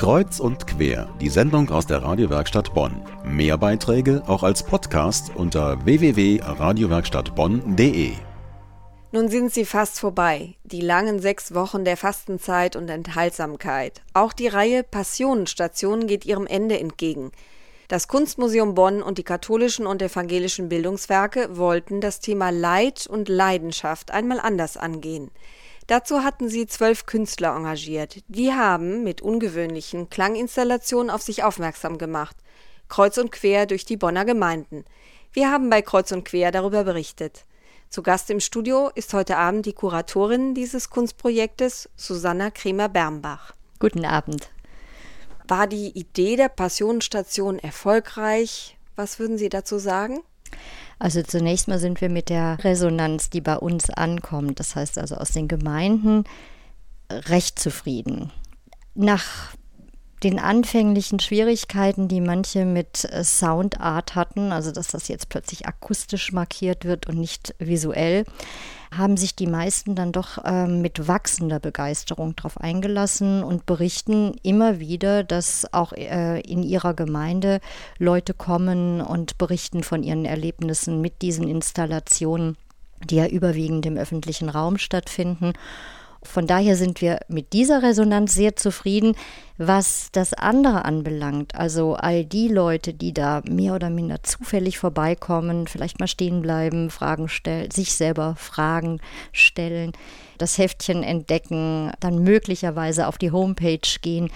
Kreuz und quer, die Sendung aus der Radiowerkstatt Bonn. Mehr Beiträge auch als Podcast unter www.radiowerkstattbonn.de. Nun sind sie fast vorbei, die langen sechs Wochen der Fastenzeit und Enthaltsamkeit. Auch die Reihe Passionenstation geht ihrem Ende entgegen. Das Kunstmuseum Bonn und die katholischen und evangelischen Bildungswerke wollten das Thema Leid und Leidenschaft einmal anders angehen. Dazu hatten sie zwölf Künstler engagiert. Die haben mit ungewöhnlichen Klanginstallationen auf sich aufmerksam gemacht. Kreuz und quer durch die Bonner Gemeinden. Wir haben bei Kreuz und quer darüber berichtet. Zu Gast im Studio ist heute Abend die Kuratorin dieses Kunstprojektes, Susanna Kremer-Bermbach. Guten Abend. War die Idee der Passionsstation erfolgreich? Was würden Sie dazu sagen? Also zunächst mal sind wir mit der Resonanz, die bei uns ankommt, das heißt also aus den Gemeinden, recht zufrieden. Nach den anfänglichen Schwierigkeiten, die manche mit äh, Soundart hatten, also dass das jetzt plötzlich akustisch markiert wird und nicht visuell, haben sich die meisten dann doch äh, mit wachsender Begeisterung darauf eingelassen und berichten immer wieder, dass auch äh, in ihrer Gemeinde Leute kommen und berichten von ihren Erlebnissen mit diesen Installationen, die ja überwiegend im öffentlichen Raum stattfinden. Von daher sind wir mit dieser Resonanz sehr zufrieden. Was das andere anbelangt, also all die Leute, die da mehr oder minder zufällig vorbeikommen, vielleicht mal stehen bleiben, Fragen stellen, sich selber Fragen stellen, das Heftchen entdecken, dann möglicherweise auf die Homepage gehen,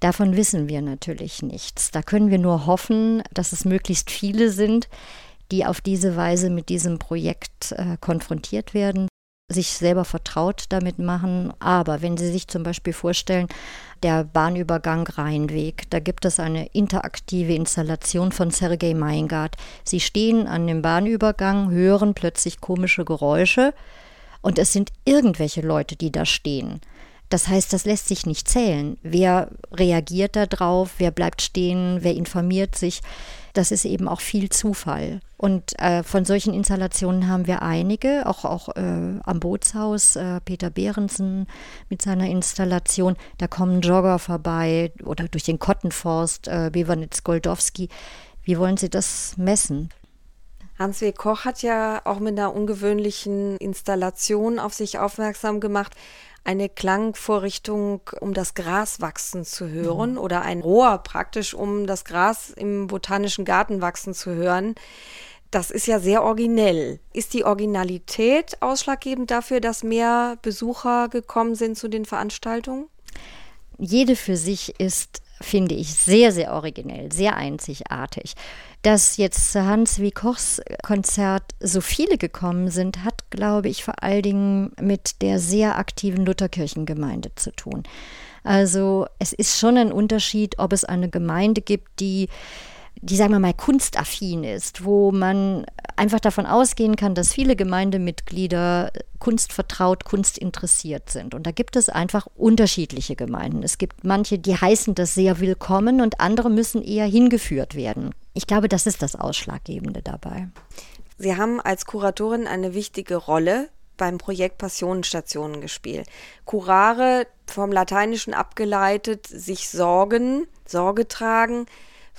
Davon wissen wir natürlich nichts. Da können wir nur hoffen, dass es möglichst viele sind, die auf diese Weise mit diesem Projekt äh, konfrontiert werden sich selber vertraut damit machen. Aber wenn Sie sich zum Beispiel vorstellen, der Bahnübergang Rheinweg, da gibt es eine interaktive Installation von Sergei Meingart. Sie stehen an dem Bahnübergang, hören plötzlich komische Geräusche und es sind irgendwelche Leute, die da stehen. Das heißt, das lässt sich nicht zählen. Wer reagiert da drauf? Wer bleibt stehen? Wer informiert sich? Das ist eben auch viel Zufall. Und äh, von solchen Installationen haben wir einige, auch, auch äh, am Bootshaus, äh, Peter Behrensen mit seiner Installation. Da kommen Jogger vorbei oder durch den Kottenforst, äh, Bevanitz Goldowski. Wie wollen Sie das messen? Hans-W. Koch hat ja auch mit einer ungewöhnlichen Installation auf sich aufmerksam gemacht eine Klangvorrichtung, um das Gras wachsen zu hören mhm. oder ein Rohr praktisch, um das Gras im botanischen Garten wachsen zu hören. Das ist ja sehr originell. Ist die Originalität ausschlaggebend dafür, dass mehr Besucher gekommen sind zu den Veranstaltungen? Jede für sich ist finde ich sehr, sehr originell, sehr einzigartig. Dass jetzt zu Hans wie Kochs Konzert so viele gekommen sind, hat, glaube ich, vor allen Dingen mit der sehr aktiven Lutherkirchengemeinde zu tun. Also es ist schon ein Unterschied, ob es eine Gemeinde gibt, die die, sagen wir mal, kunstaffin ist, wo man einfach davon ausgehen kann, dass viele Gemeindemitglieder kunstvertraut, kunstinteressiert sind. Und da gibt es einfach unterschiedliche Gemeinden. Es gibt manche, die heißen das sehr willkommen und andere müssen eher hingeführt werden. Ich glaube, das ist das Ausschlaggebende dabei. Sie haben als Kuratorin eine wichtige Rolle beim Projekt Passionenstationen gespielt. Curare, vom Lateinischen abgeleitet, sich sorgen, Sorge tragen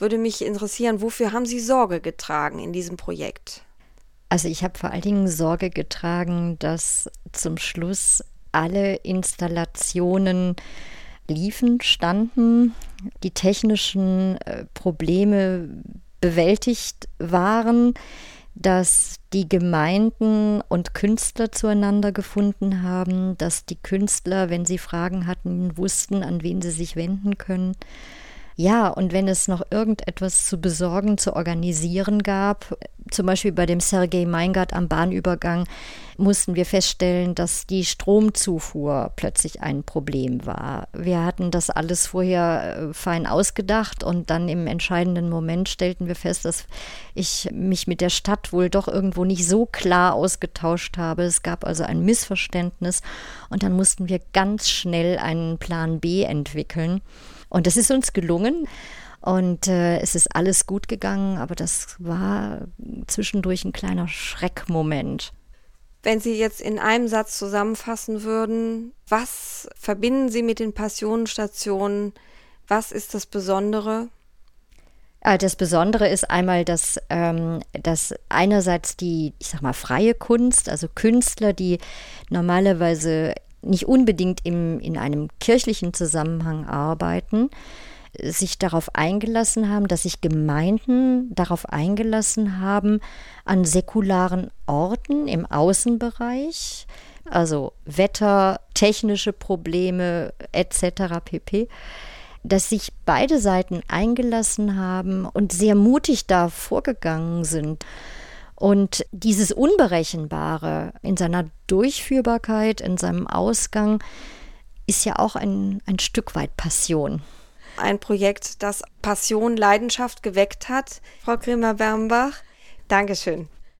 würde mich interessieren, wofür haben Sie Sorge getragen in diesem Projekt? Also ich habe vor allen Dingen Sorge getragen, dass zum Schluss alle Installationen liefen, standen, die technischen äh, Probleme bewältigt waren, dass die Gemeinden und Künstler zueinander gefunden haben, dass die Künstler, wenn sie Fragen hatten, wussten, an wen sie sich wenden können. Ja, und wenn es noch irgendetwas zu besorgen, zu organisieren gab, zum Beispiel bei dem Sergei Meingart am Bahnübergang, mussten wir feststellen, dass die Stromzufuhr plötzlich ein Problem war. Wir hatten das alles vorher äh, fein ausgedacht und dann im entscheidenden Moment stellten wir fest, dass ich mich mit der Stadt wohl doch irgendwo nicht so klar ausgetauscht habe. Es gab also ein Missverständnis und dann mussten wir ganz schnell einen Plan B entwickeln. Und das ist uns gelungen. Und äh, es ist alles gut gegangen, aber das war zwischendurch ein kleiner Schreckmoment. Wenn Sie jetzt in einem Satz zusammenfassen würden, was verbinden Sie mit den Passionenstationen? Was ist das Besondere? Äh, das Besondere ist einmal, dass, ähm, dass einerseits die, ich sag mal, freie Kunst, also Künstler, die normalerweise nicht unbedingt im, in einem kirchlichen Zusammenhang arbeiten, sich darauf eingelassen haben, dass sich Gemeinden darauf eingelassen haben, an säkularen Orten im Außenbereich, also Wetter, technische Probleme etc. pp, dass sich beide Seiten eingelassen haben und sehr mutig da vorgegangen sind. Und dieses Unberechenbare in seiner Durchführbarkeit, in seinem Ausgang, ist ja auch ein, ein Stück weit Passion. Ein Projekt, das Passion, Leidenschaft geweckt hat. Frau Kremer-Bernbach, Dankeschön.